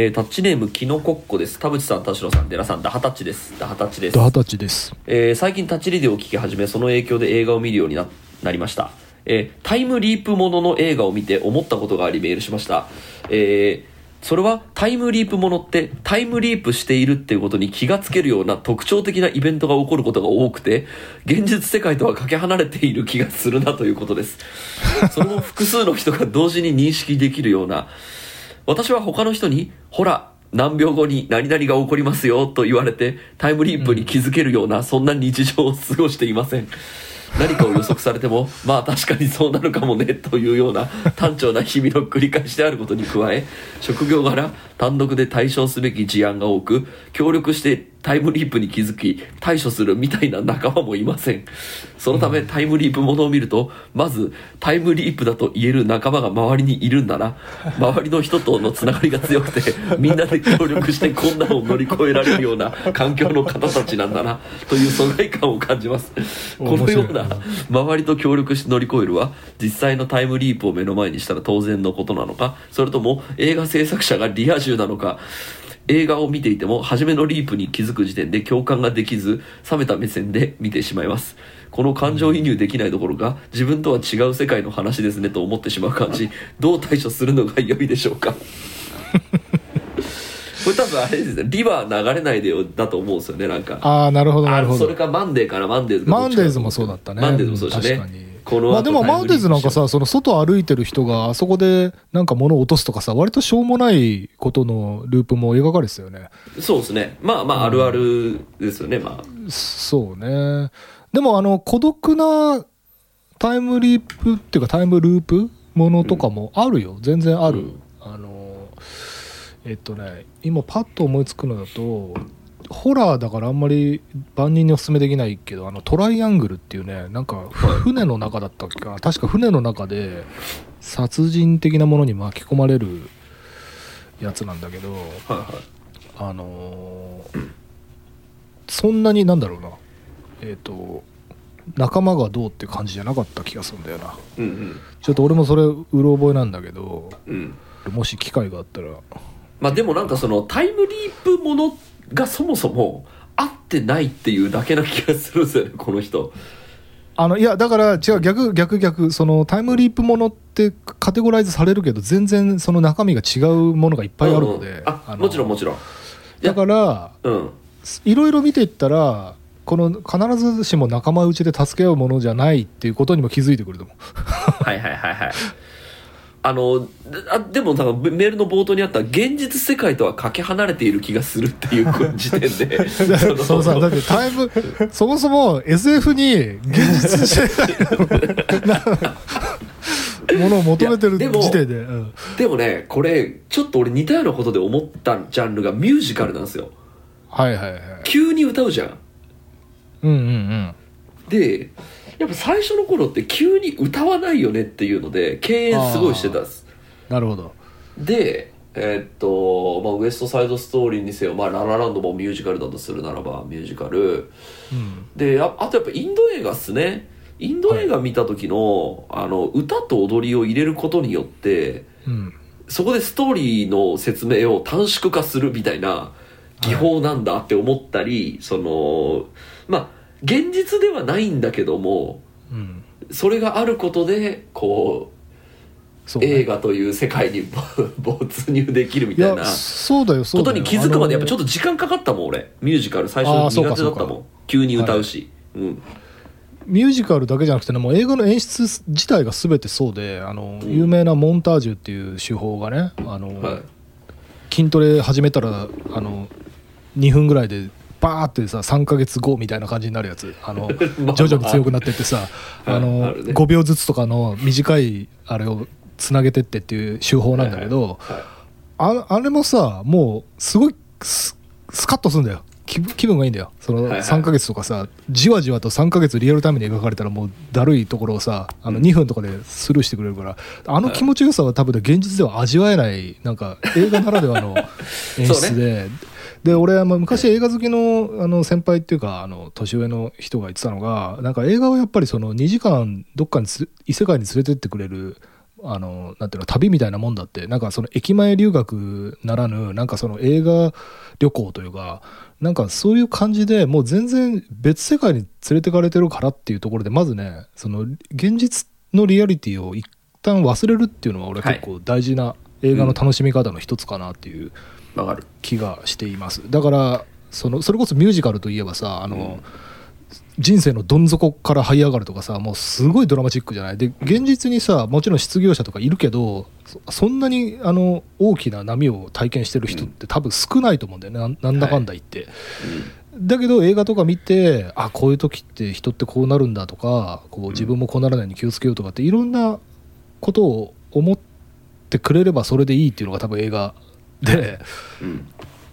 えータッチネームキノコッコです。田淵さん田代さん寺さんダハタッチです。ダハタッチです。ダハタッチです。えー最近タッチリデオを聞き始めその影響で映画を見るようにななりました、えータイムリープものの映画を見て思ったことがありメールしました、えーそれはタイムリープものってタイムリープしているっていうことに気がつけるような特徴的なイベントが起こることが多くて現実世界とはかけ離れている気がするなということです。それも複数の人が同時に認識できるような私は他の人に「ほら何秒後に何々が起こりますよ」と言われてタイムリープに気づけるような、そんな日常を過ごしていません。何かを予測されても まあ確かにそうなるかもねというような単調な日々の繰り返しであることに加え職業柄単独で対処すべき事案が多く協力してタイムリープに気づき対処するみたいな仲間もいません。そのためタイムリープものを見るとまずタイムリープだと言える仲間が周りにいるんだな。周りの人とのつながりが強くてみんなで協力して困難を乗り越えられるような環境の方たちなんだな。という疎外感を感じます。このような周りと協力して乗り越えるは実際のタイムリープを目の前にしたら当然のことなのかそれとも映画制作者がリア充なのか映画を見ていても初めのリープに気づく時点で共感ができず冷めた目線で見てしまいます。この感情移入できないところが自分とは違う世界の話ですねと思ってしまう感じ。どう対処するのが良いでしょうか。これ多分あれですねリバー流れないでよだと思うんですよねなんか。ああなるほどなるほど。あそれかマンデーからマンデーズマンデーズもそうだったね。マンデーズもそうでしたねこの後まあでもマンデーズなんかさその外歩いてる人があそこでなんか物を落とすとかさ割としょうもないことのループも描かれてたよね。そうですね。まあまああるあるですよねまあ。そうね。でもあの孤独なタイムリープっていうかタイムループものとかもあるよ、全然ある、うん。あのえっとね今パッと思いつくのだとホラーだからあんまり万人にお勧めできないけどあのトライアングルっていうねなんか船の中だったっけ？かな確か船の中で殺人的なものに巻き込まれるやつなんだけどあのーそんなになんだろうな。えっ、と仲間がどうって感じじゃなかった気がするんだよな。うんうん。ちょっと俺もそれうろ覚えなんだけどうん。もし機会があったら。まあでもなんかそのタイムリープものがそもそも合ってないっていうだけな気がするんですよねこの人。あのいやだから違う逆逆逆。そのタイムリープものってカテゴライズされるけど全然その中身が違うものがいっぱいあるので、うんうんあもちろんもちろん。だからうん。いろいろ見ていったらこの必ずしも仲間内で助け合うものじゃないっていうことにも気づいてくると思う。はいはいはいはいあのであでもなんかメールの冒頭にあった現実世界とはかけ離れている気がするっていう時点で。そうさだってタイムそもそも SF に現実世界のものを求めてる時点で。うん。でもねこれちょっと俺似たようなことで思ったジャンルがミュージカルなんですよ。はいはいはい。急に歌うじゃん。うんうんうん。でやっぱ最初の頃って急に歌わないよねっていうので敬遠すごいしてたんですなるほど。でえーっと、まあ、ウエストサイドストーリーにせよ、まあ、ララランドもミュージカルだとするならばミュージカル。うん。でああとやっぱインド映画っすね。インド映画見た時の,、あの歌と踊りを入れることによってうん。そこでストーリーの説明を短縮化するみたいな技法なんだって思ったり、そのまあ現実ではないんだけどもうんそれがあることでこうね。映画という世界に没 没入できるみいたいなやそうだよそうだよ。ことに気づくまでやっぱちょっとと時間かかったもん俺。ミュージカル。最初苦手だったもん。急に歌うし、うん。ミュージカルだけじゃなくてねもう映画の演出自体が全てそうであの、うん有名なモンタージュっていう手法がねあの、はい筋トレ始めたらあの2分ぐらいでバーってさ3ヶ月後みたいな感じになるやつ。あの まあ徐々に強くなってってさああのあるね。5秒ずつとかの短いあれをつなげてってっていう手法なんだけど、はいああれもさもうすごいススカッとするんだよ。気分気分がいいんだよ。そのはいはい。3ヶ月とかさ、じわじわと3ヶ月リアルタイムに描かれたらもうだるいところをさあの2分とかでスルーしてくれるからあの気持ちよさは多分ね現実では味わえないなんか映画ならではの 演出で。で俺はまあ昔映画好きのあの先輩っていうかあの年上の人が言ってたのがなんか映画はやっぱりその2時間どっかにつ異世界に連れてってくれるあのなんていうの旅みたいなもんだってなんかその駅前留学ならぬなんかその映画旅行というかなんかそういう感じでもう全然別世界に連れてかれてるからっていうところでまずねその現実のリアリティを一旦忘れるっていうのは俺は結構大事な映画の楽しみ方の一つかなっていうわかる。気がしています。だからそのそれこそミュージカルといえばさあの、人生のどん底から這い上がるとかさもうすごいドラマチックじゃない？で現実にさもちろん失業者とかいるけどそそんなにあの大きな波を体験してる人って多分少ないと思うんだよね、なんなんだかんだ言って、だけど映画とか見てあこういう時って人ってこうなるんだとかこう自分もこうならないように気をつけようとかっていろんなことを思ってくれればそれでいいっていうのが多分映画でうん。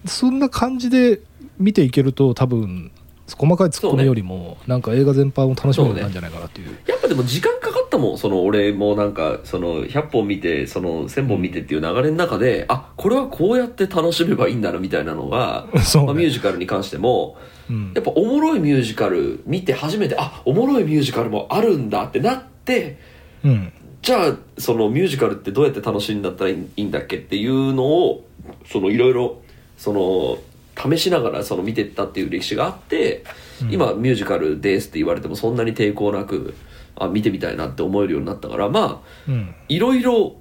そんな感じで見ていけると多分細かいツッコミよりもなんか映画全般を楽しめるようになるんじゃないかなっていう。やっぱでも時間かかったもんその俺もなんかその100本見てその1000本見てっていう流れの中であこれはこうやって楽しめばいいんだなみたいなのが、ね。まあ、ミュージカルに関してもうん。やっぱおもろいミュージカル見て初めてあおもろいミュージカルもあるんだってなってうん。じゃあそのミュージカルってどうやって楽しんだったらいいんだっけっていうのをそのいろいろその試しながらその見てったっていう歴史があって、うん。今ミュージカルですって言われてもそんなに抵抗なくあ見てみたいなって思えるようになったからまあうん。いろいろ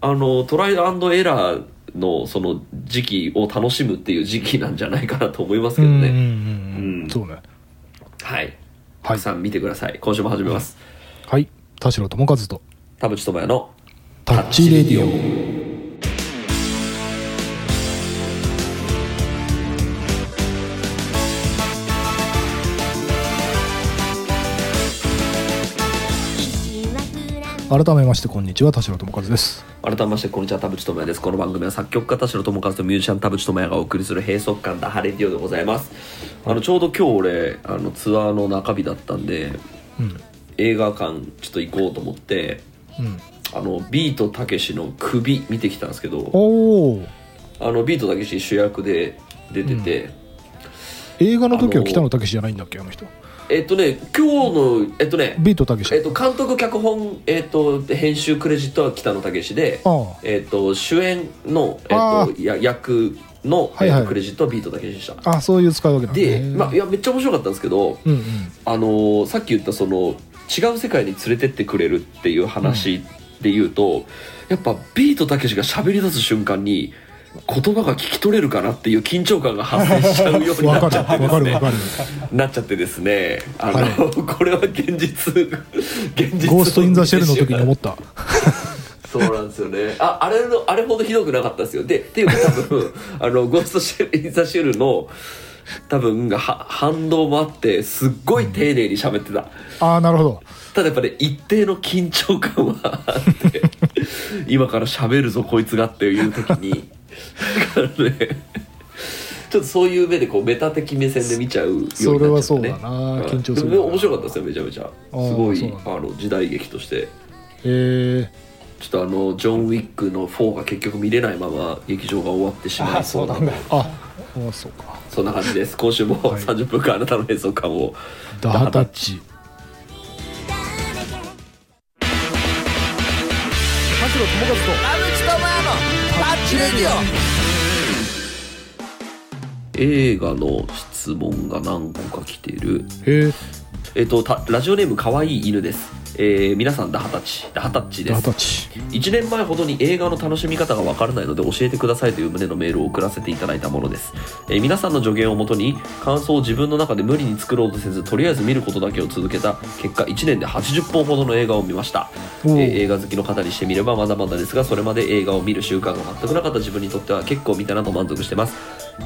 あのトライアンドエラーのその時期を楽しむっていう時期なんじゃないかなと思いますけどね、そうね。はい。たはい。くさん見てください。今週も始めます、はい。田代智和と。田淵智也のタッチレディオ改めましてこんにちは田代智和です。改めましてこんにちは田淵智也です。この番組は作曲家田代智和とミュージシャン田淵智也がお送りする閉塞感ダハレディオでございますあのちょうど今日俺あのツアーの中日だったんでうん映画館ちょっと行こうと思ってうんあのビートたけしの首見てきたんですけどおおあのビートたけし主役で出てて、映画の時は北野武じゃないんだっけあの人えっとね今日のえっとねビートたけし。えっと監督脚本えっと編集クレジットは北野武でああ。えっと主演のえあっとや役の、はいはい。えっとクレジットはビートたけしでした。あそういう使い分けなんだ。で、ねまあ、いやめっちゃ面白かったんですけど、うんうん。あのーさっき言ったその違う世界に連れてってくれるっていう話で言うと、やっぱビートたけしが喋り出す瞬間に言葉が聞き取れるかなっていう緊張感が発生しちゃうようになっちゃってですね。るなっちゃってですねあの、はい。これは現実現実ゴースト・イン・ザ・シェルの時に思った。そうなんですよね。ああれのあれほどひどくなかったですよ。でっていうか多分あのゴーストシェル・イン・ザ・シェルの多分は反動もあってすっごい丁寧に喋ってた、ああなるほど。ただやっぱり一定の緊張感はあって今から喋るぞこいつがっていう時にだからねちょっとそういう目でこうメタ的目線で見ちゃうようになっちゃったねそれはそうだ。な緊張する面白かったですよめちゃめちゃすごいあの時代劇としてへえちょっとあのジョン・ウィックの4が結局見れないまま劇場が終わってしまいそうなー、ああそうかそんな感じです今週も30分間あなたの閉塞感をダハタッチ田代智和と映画の質問が何個か来てる。へえ。えっとたラジオネームかわいい犬です。えー皆さんダハタッチ。ダハタッチです。ダハタッチ。1年前ほどに映画の楽しみ方がわからないので教えてくださいという旨のメールを送らせていただいたものです、えー皆さんの助言をもとに感想を自分の中で無理に作ろうとせずとりあえず見ることだけを続けた結果1年で80本ほどの映画を見ました、えー映画好きの方にしてみればまだまだですがそれまで映画を見る習慣が全くなかった自分にとっては結構見たなと満足してます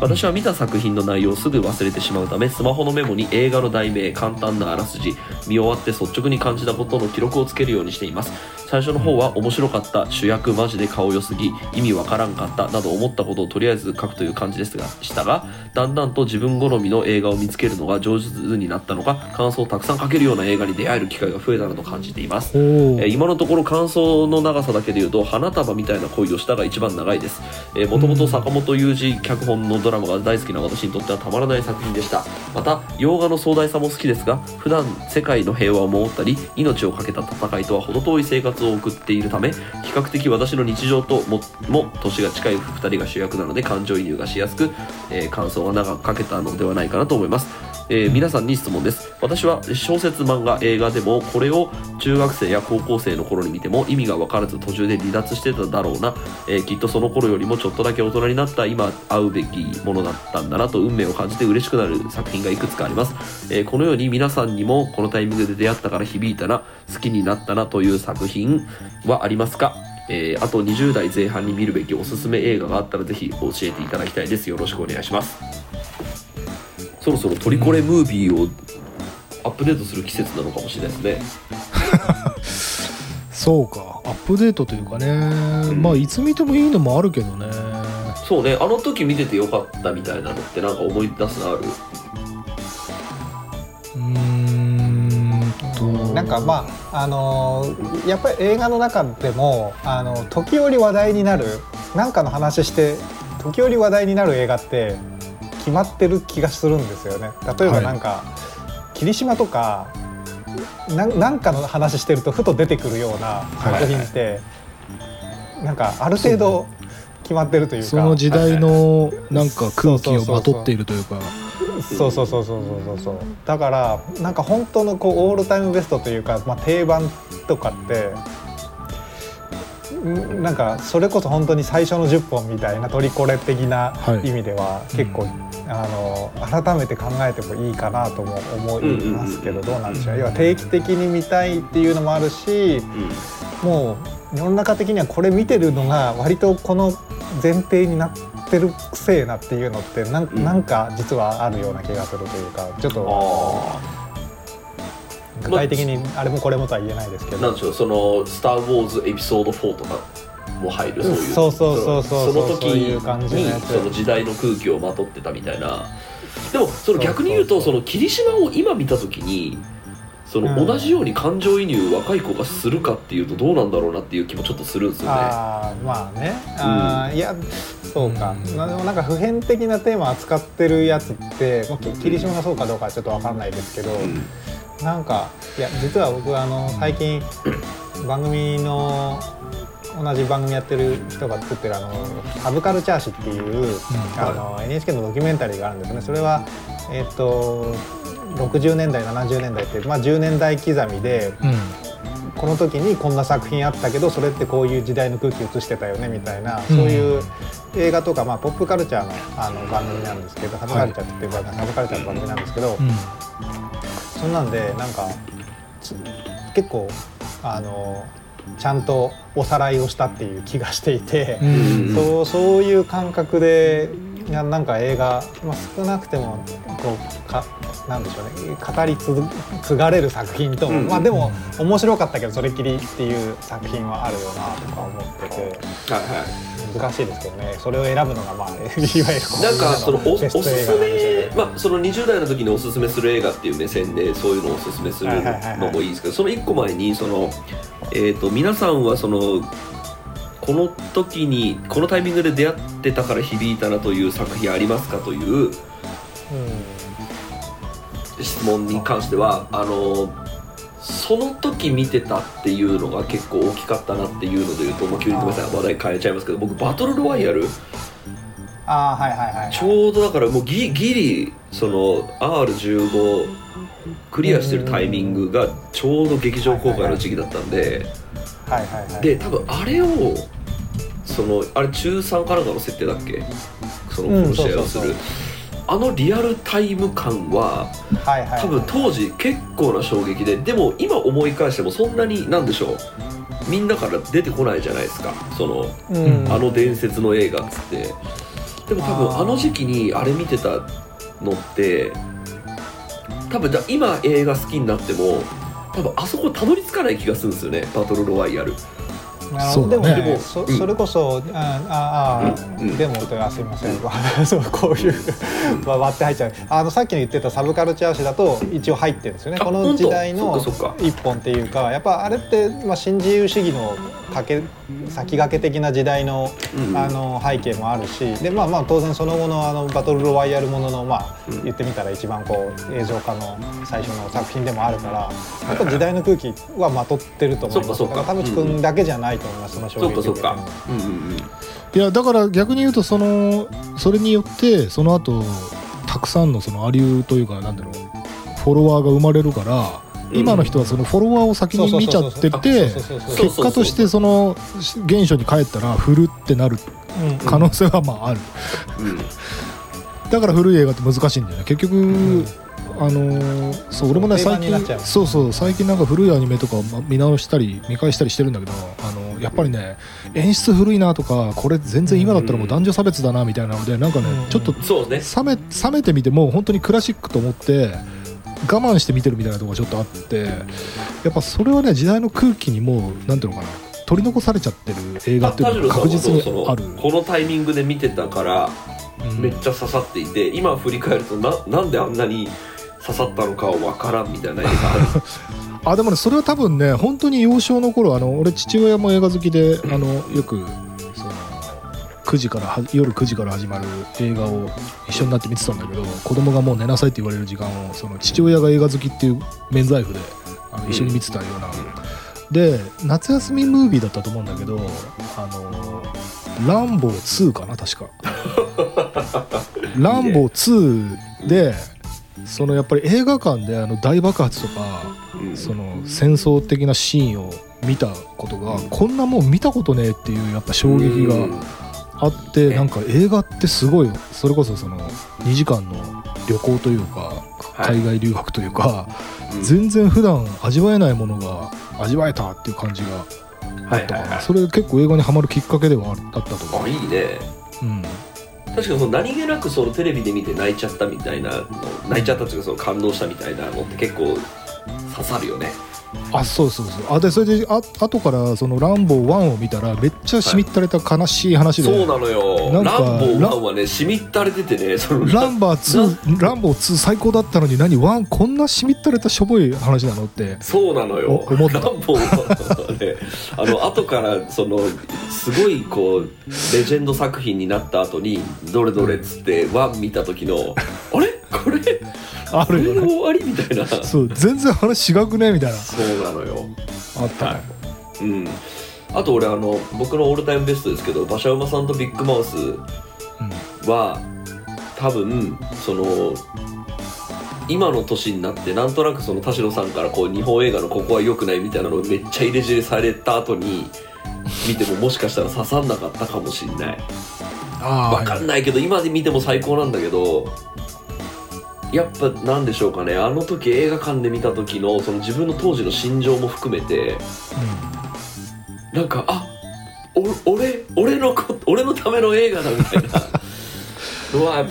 私は見た作品の内容をすぐ忘れてしまうためスマホのメモに映画の題名簡単なあらすじ見終わって率直に感じたことの記録をつけるようにしています。最初の方は面白かった。主役マジで顔良すぎ意味わからんかったなど思ったことをとりあえず書くという感じですがしたがだんだんと自分好みの映画を見つけるのが上手になったのか感想をたくさん書けるような映画に出会える機会が増えたなと感じてい。ますえー今のところ感想の長さだけで言うと花束みたいな恋をしたが一番長いです。もともと坂本雄二脚本のドラマが大好きな私にとってはたまらない作品でしたまた洋画の壮大さも好きですが普段世界の平和を守ったり命を懸けた戦いとは程遠い生活を送っているため比較的私の日常ともも年が近い2人が主役なので感情移入がしやすく、えー感想が長くかけたのではないかなと思います、えー皆さんに質問です。私は小説漫画映画でもこれを中学生や高校生の頃に見ても意味が分からず途中で離脱してただろうな、えーきっとその頃よりもちょっとだけ大人になった今会うべきものだったんだなと運命を感じて嬉しくなる作品がいくつかあります、えーこのように皆さんにもこのタイミングで出会ったから響いたな好きになったなという作品はありますか？えーあと20代前半に見るべきおすすめ映画があったらぜひ教えていただきたいです。よろしくお願いします。そろそろトリコレムービーをアップデートする季節なのかもしれないですね。そうか。アップデートというかね、ん。まあいつ見てもいいのもあるけどね。そうね。あの時見ててよかったみたいなのってなんか思い出すのある？うーんと。なんかまああのーやっぱり映画の中でもあの時折話題になるなんかの話して時折話題になる映画って決まってる気がするんですよね。例えばなんか、霧島とかなんなんかの話してるとふと出てくるような作品って、なんかある程度決まってるというか。その時代のなんか空気をまとっているというか。そうそうそうそうそうそうそうだからなんか本当のこうオールタイムベストというか、まあ、定番とかってんなんかそれこそ本当に最初の10本みたいなトリコレ的なはい。意味では結構、あの改めて考えてもいいかなとも思いますけどどうなんでしょう。要は定期的に見たいっていうのもあるしうん。もう世の中的にはこれ見てるのが割とこの前提になってるくせえなっていうのってなん,、うん。なんか実はあるような気がするというかちょっとあ具体的にあれもこれもとは言えないですけどあなんでしょうその「スター・ウォーズ」エピソード4とかも入るそういうそうそうそうそうその時にその時代の空気をまとってたみたいなでもその逆に言うとその霧島を今見た時にそのうん同じように感情移入若い子がするかっていうとどうなんだろうなっていう気もちょっとするんですよね。ああまあねあー、いやそうか、まあでもなんか普遍的なテーマ扱ってるやつって、霧島がそうかどうかはちょっと分かんないですけど、うんなんかいや実は僕あの最近番組の同じ番組やってる人が作ってるあのサブカルチャー誌っていう、あの NHK のドキュメンタリーがあるんですね。それはえっ、と60年代70年代って、まあ、10年代刻みでうん。この時にこんな作品あったけどそれってこういう時代の空気映してたよねみたいな、そういう映画とか、まあ、ポップカルチャーのあの番組なんですけどサブカルチャーって言ってる番組サブカルチャーの番組なんですけど、うんそんなんでなんかつ結構あのちゃんとおさらいをしたっていう気がしていて、うん。そうそういう感覚でいやなんか映画、まあ、少なくてもこうかなんでしょうね。語り継継がれる作品と、うん。まあでも面白かったけどそれっきりっていう作品はあるよなとか思ってて。はいはい。難しいですけどね。それを選ぶのがまあ いわゆるなんかそのおおすすめ、まあ、その20代の時におすすめする映画っていう目線でそういうのをおすすめするのもいいですけどその1個前にその、えー、と皆さんはそのこの時にこのタイミングで出会ってたから響いたなという作品ありますかという質問に関してはあのその時見てたっていうのが結構大きかったなっていうので言うともう急にごめんなさい話題変えちゃいますけど僕バトルロワイヤルああはいはいはいはい。ちょうどだからもうギギリその R15 クリアしてるタイミングがちょうど劇場公開の時期だったんではいはいはい。で多分あれをそのあれ中3かなんかの設定だっけ？そのうん殺し合いをする。あのリアルタイム感ははいはい多分当時結構な衝撃ででも今思い返してもそんなになんでしょう。みんなから出てこないじゃないですか。そのうん。あの伝説の映画っつって。でも多分あの時期にあれ見てたのって多分だ今映画好きになっても多分あそこたどり着かない気がするんですよね。バトルロワイヤルなるほどそうだね。でもねそうん。それこそあああ、うん。うんでもとあすいません。そうこういうまあ割って入っちゃう。あのさっきの言ってたサブカルチャー誌だと一応入ってるんですよね。あこの時代の一本っていうかやっぱあれって、まあ、新自由主義の先駆け的な時代の,、うんあの背景もあるしで、まあ、まあ当然その後のあのバトルロワイヤルものの、まあうん。言ってみたら一番こう映像化の最初の作品でもあるからやっぱ時代の空気はまとってると思いますかそっか田淵君だけじゃないと思います、その衝撃いやだから逆に言うとそのそれによってその後たくさんのそのアリューというかなんだろうフォロワーが生まれるから、うん今の人はそのフォロワーを先に見ちゃってて結果としてその現象に帰ったら振るってなるうん可能性はまあある、うん。だから古い映画って難しいんだよね。結局、あのーそう俺もね最近そうそう最近なんか古いアニメとかま見直したり見返したりしてるんだけどあのやっぱりね演出古いなとかこれ全然今だったらもう男女差別だなみたいなのでなんかねうん。ちょっとそうね。冷め冷めてみても本当にクラシックと思って我慢して見てるみたいなところがちょっとあってやっぱそれはね時代の空気にもうなんていうのかな取り残されちゃってる映画っていうのが確実にある、このタイミングで見てたからうん。めっちゃ刺さっていて今振り返るとななんであんなに刺さったのかは分からんみたいな映画。あるあでもねそれは多分ね本当に幼少の頃あの俺父親も映画好きであのよく9時からは夜9時から始まる映画を一緒になって見てたんだけど子供がもう寝なさいって言われる時間をその父親が映画好きっていう免罪符であの一緒に見てたような、で夏休みムービーだったと思うんだけどあのランボー2かな確か。ランボー2 でそのやっぱり映画館であの大爆発とかうん。その戦争的なシーンを見たことがこんなもん見たことねえっていうやっぱ衝撃があってね。なんか映画ってすごいそれこそその2時間の旅行というかはい。海外留学というかうん。全然普段味わえないものが味わえたっていう感じがはいはいはい。それ結構映画にはまるきっかけではあったと思あいいね。う、うん、確かにその何気なくそのテレビで見て泣いちゃったみたいなの泣いちゃったっていうかその感動したみたいなのって結構刺さるよねあそうそうそう。あでそれであ後からその「ランボー1」を見たらめっちゃしみったれた悲しい話で、そうなのよ。なんかランボー1はねしみったれててねそのランバー2ランボー2最高だったのに何？ワンこんなしみったれたしょぼい話なのって。そうなのよ。お思った。ランボーはね あの後からそのすごいこうレジェンド作品になった後にどれどれっつってワン見た時のあれ？これ？あるよね。で終わりみたいな。そそう全然話違くねみたいな。うなのよ。あった、はい。うん。あと俺あの僕のオールタイムベストですけど馬車馬さんとビッグマウスは多分その今の年になってなんとなくその田代さんからこう日本映画のここは良くないみたいなのをめっちゃ入れ知れされた後に見てももしかしたら刺さんなかったかもしんない。あわかんないけど今で見ても最高なんだけどやっぱなんでしょうかね。あの時映画館で見た時のその自分の当時の心情も含めて。なんかあお俺俺のこ俺のための映画だみたいな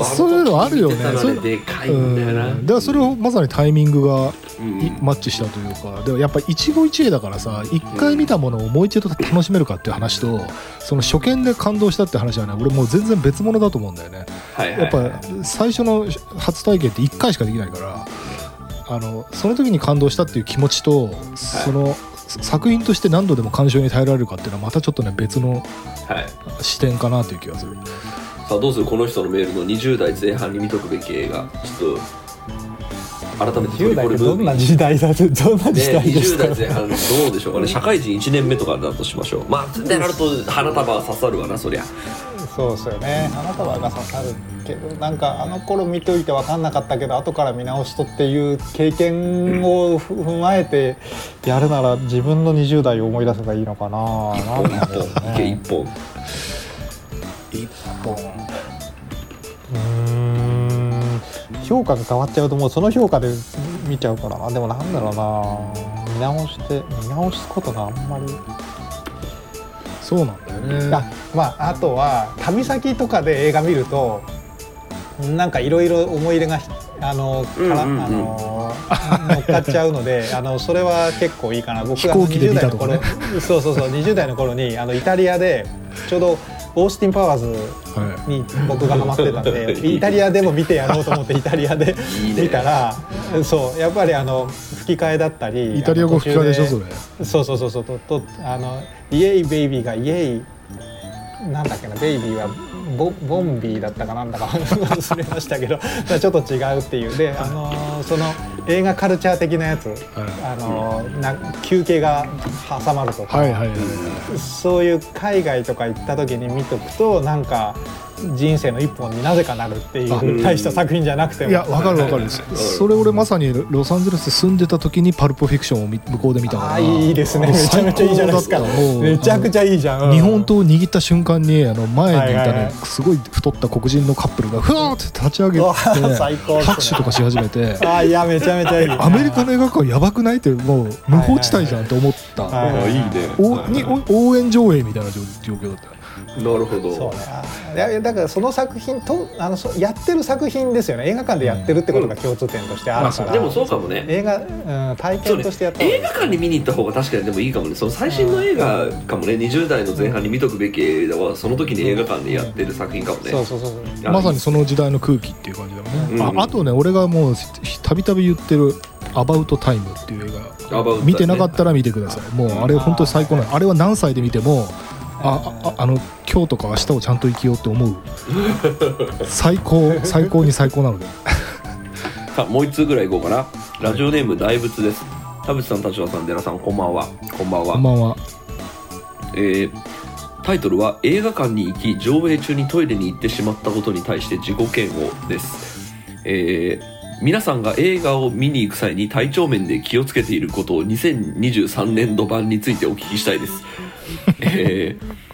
そういうのあるよね。ででかいんだよな、うん。だからそれをまさにタイミングがうん。いマッチしたというか。でもやっぱ一期一会だからさ一回見たものをもう一度楽しめるかっていう話とその初見で感動したって話はね俺もう全然別物だと思うんだよね。はいはいやっはいぱ最初の初体験って1回しかできないからあのその時に感動したっていう気持ちとその作品として何度でも鑑賞に耐えられるかっていうのはまたちょっとね別のはい。視点かなという気がするさあどうするこの人のメールの20代前半に見とくべき映画。ちょっと改めてト10リ代ってどんポルムービーな時代だどんな時ね、20代ですか、代前半どうでしょうかね。社会人1年目とかだとしましょう。まあってなると花束は刺さるわなそりゃ。そうですよね。花束が刺さるけどなんかあの頃見といて分かんなかったけど後から見直すとっていう経験をふ踏まえてやるなら自分の20代を思い出せばいいのかな一本一本。一本。一本評価が変わっちゃうともうその評価で見ちゃうから。なでもなんだろうな。見直して見直すことがあんまり。そうなんだよね。あまああとは旅先とかで映画見るとなんかいろいろ思い入れがあのから、うんうんうん。あの乗っかっちゃうので あのそれは結構いいかな。僕が飛行機で20代の頃、そうそうそう20代の頃にあのイタリアでちょうどオースティン・パワーズはい。に僕がハマってたんで イタリアでも見てやろうと思ってイタリアで見たらそうやっぱりあの吹き替えだったりイタリア語吹き替えでしょそれれ。そうそうそうそうととあのイエイベイビーがイエイなんだっけなベイビーはボボンビーだったかなんだか忘れましたけど ちょっと違うっていう。であのその映画カルチャー的なやつ、あのな休憩が挟まるとか、はいはいはいはい。そういう海外とか行った時に見とくとなんか人生の一本になぜかなるっていあう大した作品じゃなくても。いやわかるわかる。それ俺まさにロサンゼルス住んでた時にパルプフィクションをみ向こうで見たからいいですね。めちゃめちゃいいじゃないですか。めちゃくちゃいいじゃん、うん。日本刀を握った瞬間にあの前にいたはいはいはねいすごい太った黒人のカップルがふわーって立ち上げて 拍手とかし始めて。あーいやめちゃめちゃいい。アメリカの映画館やばくないってもう無法地帯じゃんって思った、はい。はいはいあいいね。おにお応援上映みたいな状状況だったなるほど。そうね。あいやだからその作品とあのそやってる作品ですよね。映画館でやってるってことが共通点としてあるから、でもそうかもね。映画、うん、体そうね験としてやった方が。いい映画館に見に行った方が確かにでもいいかもね。その最新の映画かもね。20代の前半に見とくべき映画はその時に映画館でやってる作品かもね。そうそうそうそう。あまさにその時代の空気っていう感じだよね、うん。ああとね俺がもうたびたび言ってる「アバウトタイム」っていう映画。ね。見てなかったら見てください。もうあれ本当に最高なのあれは何歳で見てもああああの今日とか明日をちゃんと生きようって思う。最高最高に最高なので。さあもう一通ぐらいいこうかな。ラジオネーム大仏です。田淵さん立場さん寺さんこんばんは。こんばんは。こんばんは。えータイトルは映画館に行き上映中にトイレに行ってしまったことに対して自己嫌悪です、えー皆さんが映画を見に行く際に体調面で気をつけていることを2023年度版についてお聞きしたいです、えー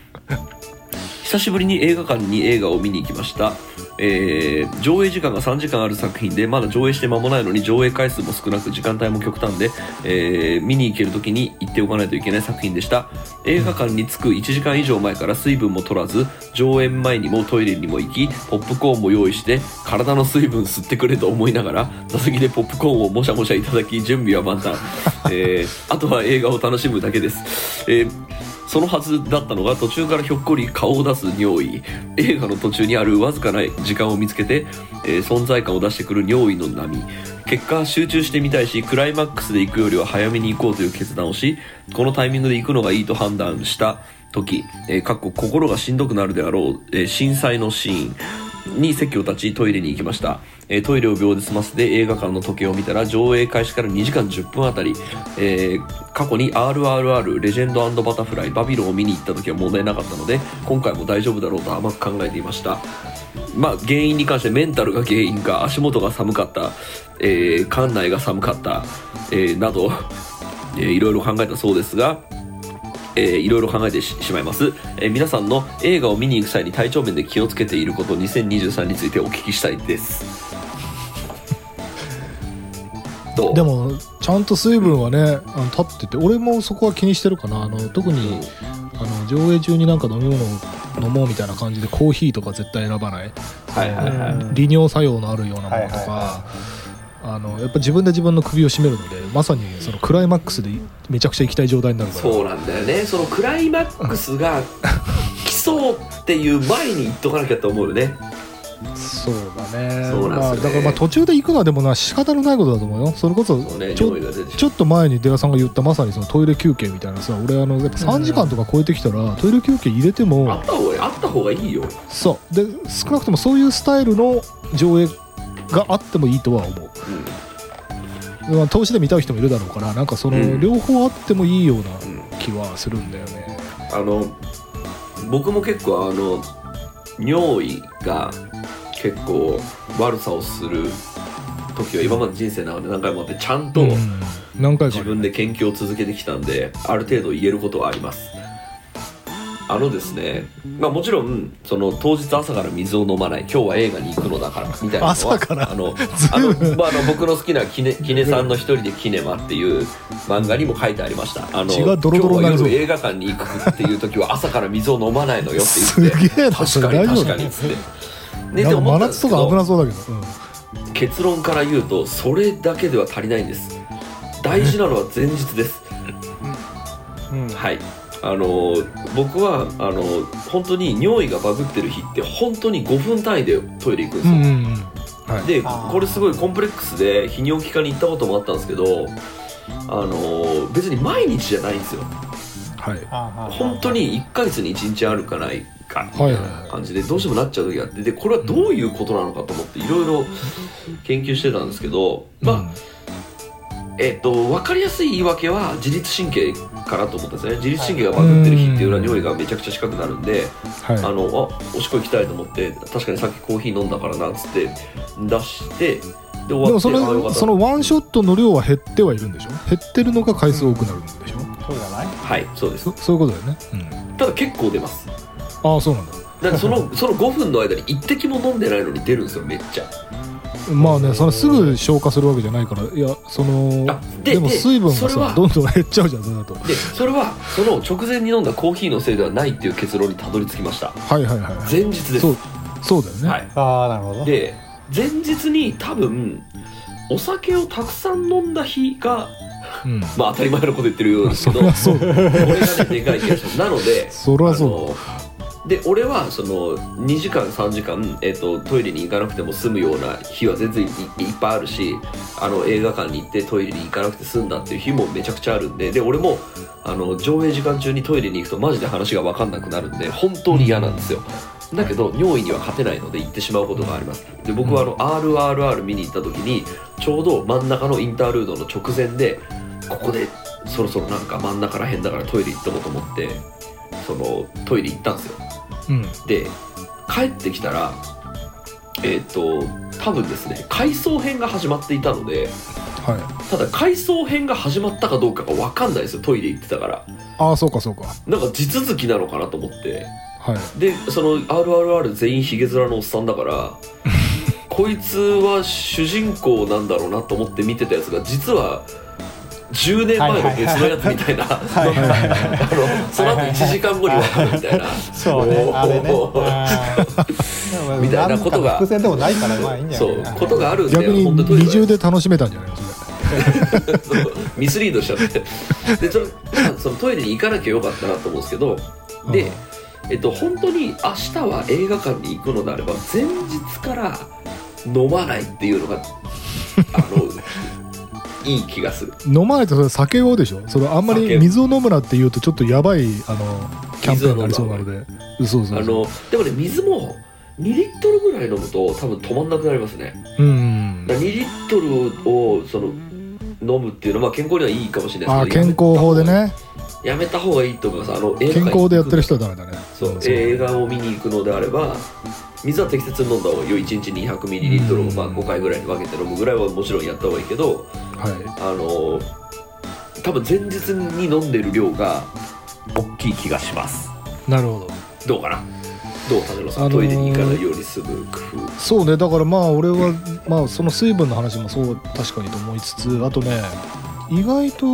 久しぶりに映画館に映画を見に行きました、えー上映時間が3時間ある作品でまだ上映して間もないのに上映回数も少なく時間帯も極端で、えー見に行ける時に行っておかないといけない作品でした。映画館に着く1時間以上前から水分も取らず上演前にもトイレにも行きポップコーンも用意して体の水分吸ってくれと思いながら座席でポップコーンをもしゃもしゃいただき準備は万端、えーあとは映画を楽しむだけです、えーそのはずだったのが途中からひょっこり顔を出す尿意。映画の途中にあるわずかな時間を見つけて、えー存在感を出してくる尿意の波。結果集中してみたいしクライマックスで行くよりは早めに行こうという決断をしこのタイミングで行くのがいいと判断した時、えーかっこ心がしんどくなるであろう、えー震災のシーン。に席を立ちトイレに行きました、えートイレを秒で済ませて映画館の時計を見たら上映開始から2時間10分あたり、えー過去に RRR レジェンドバタフライバビロンを見に行った時は問題なかったので今回も大丈夫だろうと甘く考えていました。まあ原因に関してメンタルが原因か足元が寒かった、え館内が寒かった、えなど、えーいろいろ考えたそうですがえーいろいろ考えてししまいます、えー皆さんの映画を見に行く際に体調面で気をつけていること2023についてお聞きしたいです。どうでもちゃんと水分はねあの立ってて俺もそこは気にしてるかな。あの特にあの上映中になんか飲み物を飲もうみたいな感じでコーヒーとか絶対選ばない。はいはいはい、うん。利尿作用のあるようなものとはいはいはかあのやっぱ自分で自分の首を絞めるのでまさにそのクライマックスでめちゃくちゃ行きたい状態になるから。そうなんだよね。そのクライマックスが来そうっていう前に言っとかなきゃと思うよね。そうだね。そうなんですよね。まあ、だからまあ途中で行くのはでもな仕方のないことだと思うよ。それこそちょちょっと前に寺さんが言ったまさにそのトイレ休憩みたいなさ俺あのやっぱ3時間とか超えてきたらトイレ休憩入れてもあった方がいいよそう。で少なくともそういうスタイルの上映があってもいいとは思う。うまあ投資で見たい人もいるだろうからなんかそのうん。両方あってもいいようなうん。気はするんだよね、あの僕も結構あの尿意が結構悪さをする時は今まで人生の中で何回もあってちゃんと自分で研究を続けてきたんである程度言えることはありますあのですねまあもちろんその当日朝から水を飲まない今日は映画に行くのだからみたいなのは朝から？あのあの、まあ、あの僕の好きなキネキネさんの一人でキネマっていう漫画にも書いてありました。あの今日は夜映画館に行くっていう時は朝から水を飲まないのよってす言って確かに確かにっつって。ねですけ夏とか危などそうだけど、うん結論から言うとそれだけでは足りないんです。大事なのは前日です。うん。はいあの僕はあの本当に尿意がバグってる日って本当に5分単位でトイレ行くんですよ、うんうんうん。はい。でこれすごいコンプレックスで泌尿器科に行ったこともあったんですけどあの別に毎日じゃないんですよ。はい。本当に1ヶ月に1日あるかないかみたいな感じでどうしてもなっちゃう時があってでこれはどういうことなのかと思っていろいろ研究してたんですけどまあ、えっと分かりやすい言い訳は自律神経かなと思ったんですね。自律神経がバグってる日っていうのは尿意がめちゃくちゃ近くなるんではい。あのあおしっこ行きたいと思って確かにさっきコーヒー飲んだからなっつって出してで終わってでもそのそのワンショットの量は減ってはいるんでしょ？減ってるのが回数多くなるんでしょ？そうじゃない？はいそうです。そそういうことだよね、ただ結構出ます。うん、ああそうなんだ。だからそのその5分の間に一滴も飲んでないのに出るんですよめっちゃまあねそのすぐ消化するわけじゃないからいやそのあででもで水分がさどんどん減っちゃうじゃんそれだとでそれはその直前に飲んだコーヒーのせいではないっていう結論にたどり着きました。はいはいはい前日です。そうそうだよね、はい。ああなるほど。で前日に多分お酒をたくさん飲んだ日がうん。まあ当たり前のこと言ってるようですそけどりゃそこれがねでかい気がしますなのでそりゃそうあので俺はその2時間3時間、えっとトイレに行かなくても済むような日は全然いいっぱいあるしあの映画館に行ってトイレに行かなくて済んだっていう日もめちゃくちゃあるんでで俺もあの上映時間中にトイレに行くとマジで話が分かんなくなるんで本当に嫌なんですよ。だけど尿意には勝てないので行ってしまうことがあります。で僕はあの RRR 見に行った時にちょうど真ん中のインタールードの直前でここでそろそろなんか真ん中らへんだからトイレ行ってもと思ってそのトイレ行ったんですようん。で帰ってきたらえっ、と多分ですね回想編が始まっていたのではい。ただ回想編が始まったかどうかが分かんないですよトイレ行ってたから。ああそうかそうか。なんか地続きなのかなと思って。はい。でその RRR 全員ヒゲ面のおっさんだから こいつは主人公なんだろうなと思って見てたやつが実は10年前の別のやつみたいな。その後1時間後に分かるみたいな。そうみたいなことが。んかの伏線でもないからまあいいんじゃない。そうことがあるんで逆に二重で楽しめたんじゃないの？それそう。ミスリードしちゃって。でそのトイレに行かなきゃよかったなと思うんですけど。で、えっと、本当に明日は映画館に行くのであれば前日から飲まないっていうのがあのいい気がする。飲まないとそれ酒用でしょ？それあんまり酒水を飲むなって言うとちょっとやばいあのキャンペーンになりそうなので。そうそうあのでもね水も2リットルぐらい飲むと多分止まんなくなりますね。うんだから2リットルをその飲むっていうのは、まあ、健康にはいいかもしれないですけど健康法でね。やめた方がいいと思います。あの健館康でやってる人はダメだね。そううん映画を見に行くのであれば水は適切に飲んだ方がい。いよ1日 200ml をまあうん。5回ぐらいに分けて飲むぐらいはもちろんやった方がいいけどはい。あの多分前日に飲んでる量が大きい気がします。なるほど。どうかな？どう田野さん、あのートイレに行かないようにする工夫。そうね。だからまあ俺はまあその水分の話もそう確かにと思いつつあとね意外と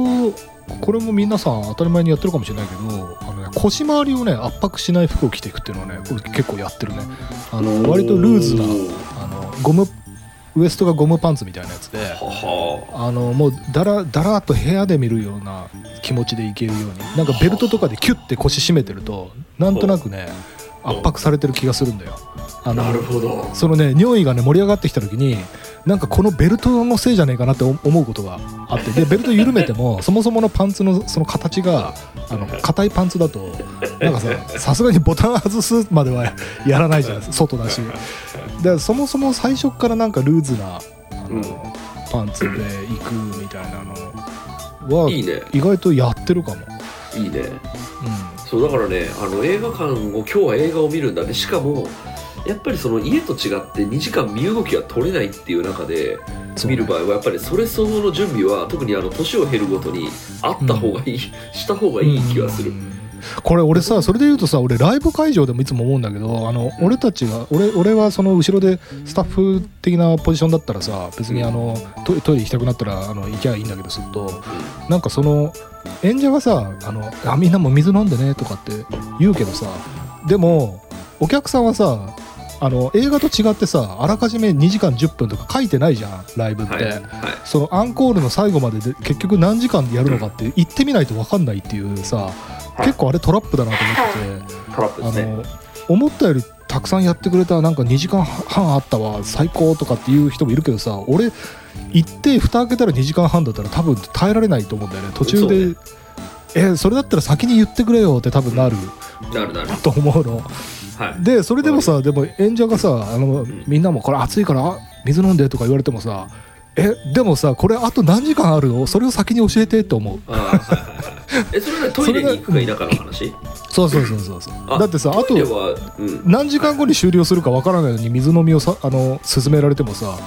これも皆さん当たり前にやってるかもしれないけどあの、ね、腰回りをね圧迫しない服を着ていくっていうのはねこれ結構やってるね。あの割とルーズなあのゴムウエストがゴムパンツみたいなやつであのもうだらだらっと部屋で見るような気持ちでいけるようになんかベルトとかでキュッて腰締めてるとなんとなくね圧迫されてる気がするんだよ。あのなるほど。そのね尿意がね盛り上がってきた時になんかこのベルトのせいじゃねえかなって思うことがあって。でベルト緩めても そもそものパンツのその形があの硬いパンツだとなんかささすがにボタン外すまでは やらないじゃないですか外だし。でそもそも最初からなんかルーズなあの、うん。パンツで行くみたいなのはね。意外とやってるかも、いいね。うそうだからねあの映画館を今日は映画を見るんだでしかもやっぱりその家と違って2時間身動きが取れないっていう中で見る場合はやっぱりそれ相応の準備は特にあの年を経るごとにあった方がいい、した方がいい気がする、うん。これ俺さそれで言うとさ俺ライブ会場でもいつも思うんだけどあの俺たちが俺俺はその後ろでスタッフ的なポジションだったらさ別にあのトイトイレ行きたくなったらあの行きゃいいんだけどするとなんかその演者がさあのあみんなも水飲んでねとかって言うけどさでもお客さんはさあの映画と違ってさあらかじめ2時間10分とか書いてないじゃんライブって、はいはいそのアンコールの最後までで結局何時間やるのかって言ってみないと分かんないっていうさ、はい。結構あれトラップだなと思って。て、トラップですね。あの思ったよりたくさんやってくれたなんか2時間半あったわ最高とかっていう人もいるけどさ俺行って蓋開けたら2時間半だったら多分耐えられないと思うんだよね。途中で、えそれだったら先に言ってくれよって多分なる。なるなる。と思うの。はい。でそれでもさでも演者がさあのみんなもこれ暑いからあ水飲んでとか言われてもさえでもさこれあと何時間あるの？それを先に教えてって思う。あーはいはいはい。えそれはトイレに行くか否かの話？そうそうそうそうそうあだってさあと何時間後に終了するかわからないのに水飲みをさあの勧められてもさ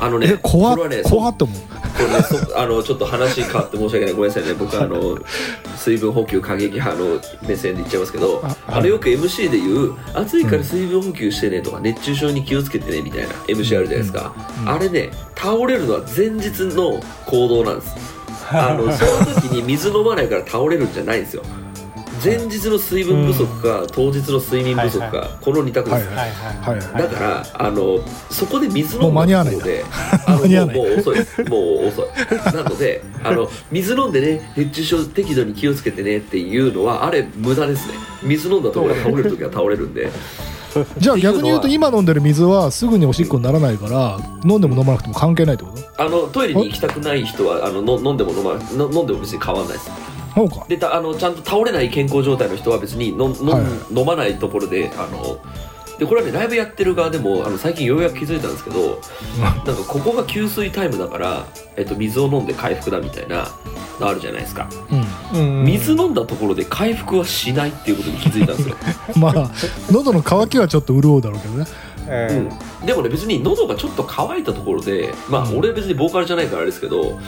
あのねえ怖っこれはね怖っって思う。これねそ あのちょっと話変わって申し訳ない。ごめんなさいね。僕あの 水分補給過激派の目線で言っちゃいますけどああのよく MC で言う暑いから水分補給してねとか熱中症に気をつけてねみたいな MC あるじゃないですか、うん。あれね倒れるのは前日の行動なんです。あのその時に水飲まないから倒れるんじゃないんですよ前日の水分不足か、当日の睡眠不足か、この2択です、はいはい。だからあのそこで水飲んので あの間に合わない。もうもう遅い。ですもう遅い。なので あの水飲んでね熱中症適度に気をつけてねっていうのはあれ無駄ですね。水飲んだところが倒れる時は倒れるんで。じゃあ逆に言うと今飲んでる水はすぐにおしっこにならないから飲んでも飲まなくても関係ないってこと？あのトイレに行きたくない人はあのの飲んでも飲まの飲んでも別に変わんないですでたあのちゃんと倒れない健康状態の人は別にのの、はい飲まないところであのでこれはねライブやってる側でもあの最近ようやく気づいたんですけどなんかここが給水タイムだから、えっと、水を飲んで回復だみたいなのあるじゃないですか。うん。うん水飲んだところで回復はしないっていうことに気づいたんですよ、まあ喉の渇きはちょっと潤うだろうけどね。えうん、でもね別に喉がちょっと乾いたところでまあうん。俺別にボーカルじゃないからあれですけど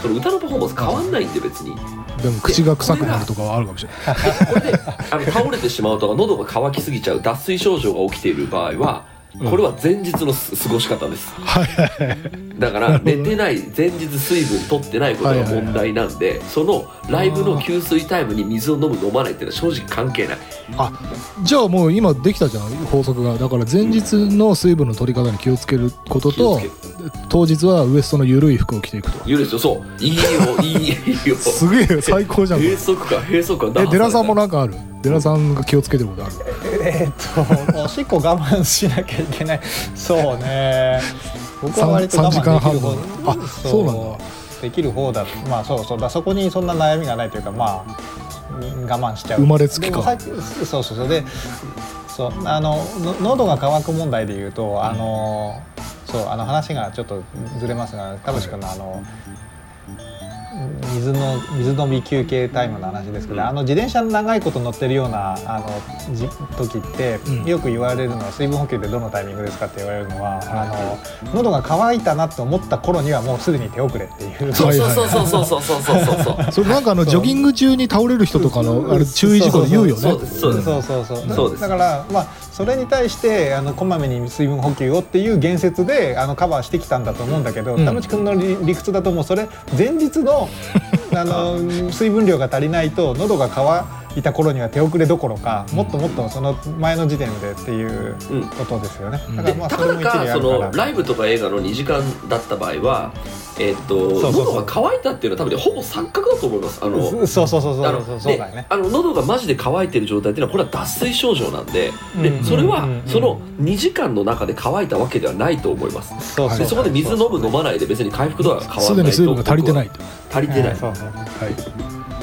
その歌のパフォーマンス変わんないんで別にでも口が臭くなるとかはあるかもしれない。これであの倒れてしまうとか喉が渇きすぎちゃう脱水症状が起きている場合はこれは前日のす過ごし方です。だから寝てない前日水分取ってないことが問題なんでそのライブの給水タイムに水を飲む飲まないっていうのは正直関係ない。あじゃあもう今できたじゃん法則が。だから前日の水分の取り方に気をつけることと当日はウエストの緩い服を着ていくと。言うですよ。そう。いいよいいよ。すげえ最高じゃん。閉塞感閉塞感。えデラさんもななんかある？デラさんが気をつけてることあるえーっとおしっこ我慢しなきゃいけない。そうね。僕は割と我慢できる方分あそうなんだ。できる方だ。まあそうそうだそこにそんな悩みがないというかまあうん我慢しちゃう。生まれつきか。そうそうそう。でそうあのの喉が渇く問題でいうとあのそうあの話がちょっとずれますが田淵君のあの水の水飲み休憩タイムの話ですけど、うん。あの自転車長いこと乗ってるようなあのじ時って、うん。よく言われるのは水分補給ってどのタイミングですかって言われるのは、あの喉が渇いたなと思った頃にはもうすでに手遅れっていう。そうそうそうそうそうそうそうそうそうなんかあのジョギング中に倒れる人とかのあれ注意事項で言うよねそうそうそうそうそうそうですだからまあそれに対してあのこまめに水分補給をっていう言説であのカバーしてきたんだと思うんだけど、うん田淵君の理理屈だともうそれ前日のあの水分量が足りないと喉が渇いた頃には手遅れどころかもっともっとその前の時点でっていううん。ことですよね。うん。だからまあそれも一理あだかそるからのライブとか映画の2時間だった場合はえっと喉が渇いたっていうのは多分ねほぼ錯覚だと思います。あのそうそうそうそうそうそうだよね。あの喉がマジで乾いてる状態っていうのはこれは脱水症状なんでうんでそれはその2時間の中で乾いたわけではないと思いますでそこで水飲む飲まないで別に回復度は変わらないとすでに水分が足りてないと足りてないそうそうはい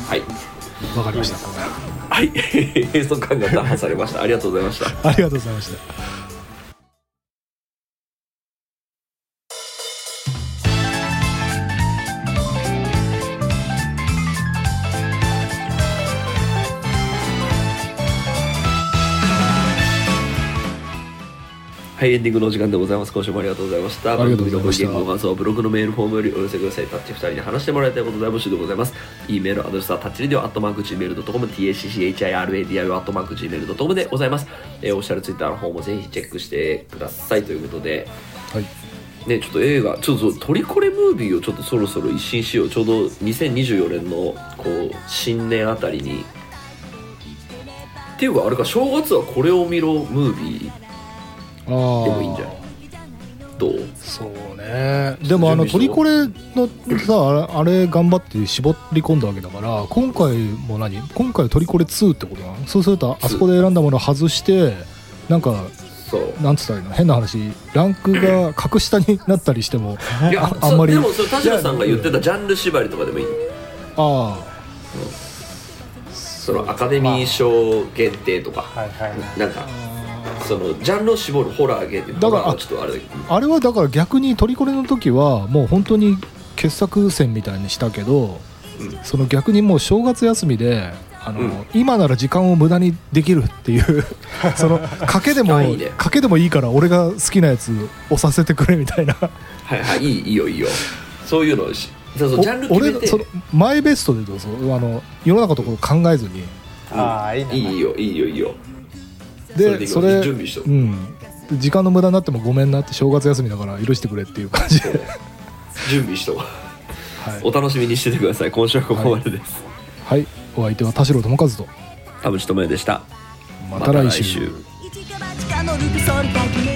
はいわかりました。はい。閉塞感が打破されました。ありがとうございました。ありがとうございましたはい、エンディングのお時間でございます。今週もありがとうございました。ありがとうございました番組のご意見ご感想はブログのメールフォームよりお寄せください。タッチ2人に話してもらいたいこと大募集でございます。e メールアドレスはタッチレディオアットマーク Gmail.com、tacchiradio アットマーク Gmail.com でございます。えー、オフィシャルツイッターの方もぜひチェックしてくださいということで、はいね、ちょっと映画、ちょっとトリコレムービーをちょっとそろそろ一新しよう。ちょうど2024年のこう新年あたりに。っていうか、あれか、正月はこれを見ろムービーでもいいんじゃない？どう？そうね。でもあのトリコレのさあれあれ頑張って絞り込んだわけだから今回も何？今回トリコレ2ってことなの？そうするとあそこで選んだものを外してなんかそう。なんつったらいいの？変な話ランクが格下になったりしてもいやああんまりでもそれ田代さんが言ってたジャンル縛りとかでもいい。あ。そのアカデミー賞限定とか。はいはいはい。なんかそのジャンルを絞るホラー限定だからちょっとあれああれはだから逆にトリコレの時はもう本当に傑作選みたいにしたけど、うん。その逆にもう正月休みであの、うん。今なら時間を無駄にできるっていう その賭けでもあいいね。賭けでもいいから俺が好きなやつ押させてくれみたいな。はいはいいいいいよいいよ。そういうのをしそうそうジャンルお決めて。俺そのマイベストでどうぞ。あの世の中のところ考えずに。ああいいね。いいよいいよいいよでそれ準備しとく。うん。時間の無駄になってもごめんなって正月休みだから許してくれっていう感じで、準備しとはい。お楽しみにしててください。今週はここまでです、はい、お相手は田代智和と。田淵智也でした。また来週。また来週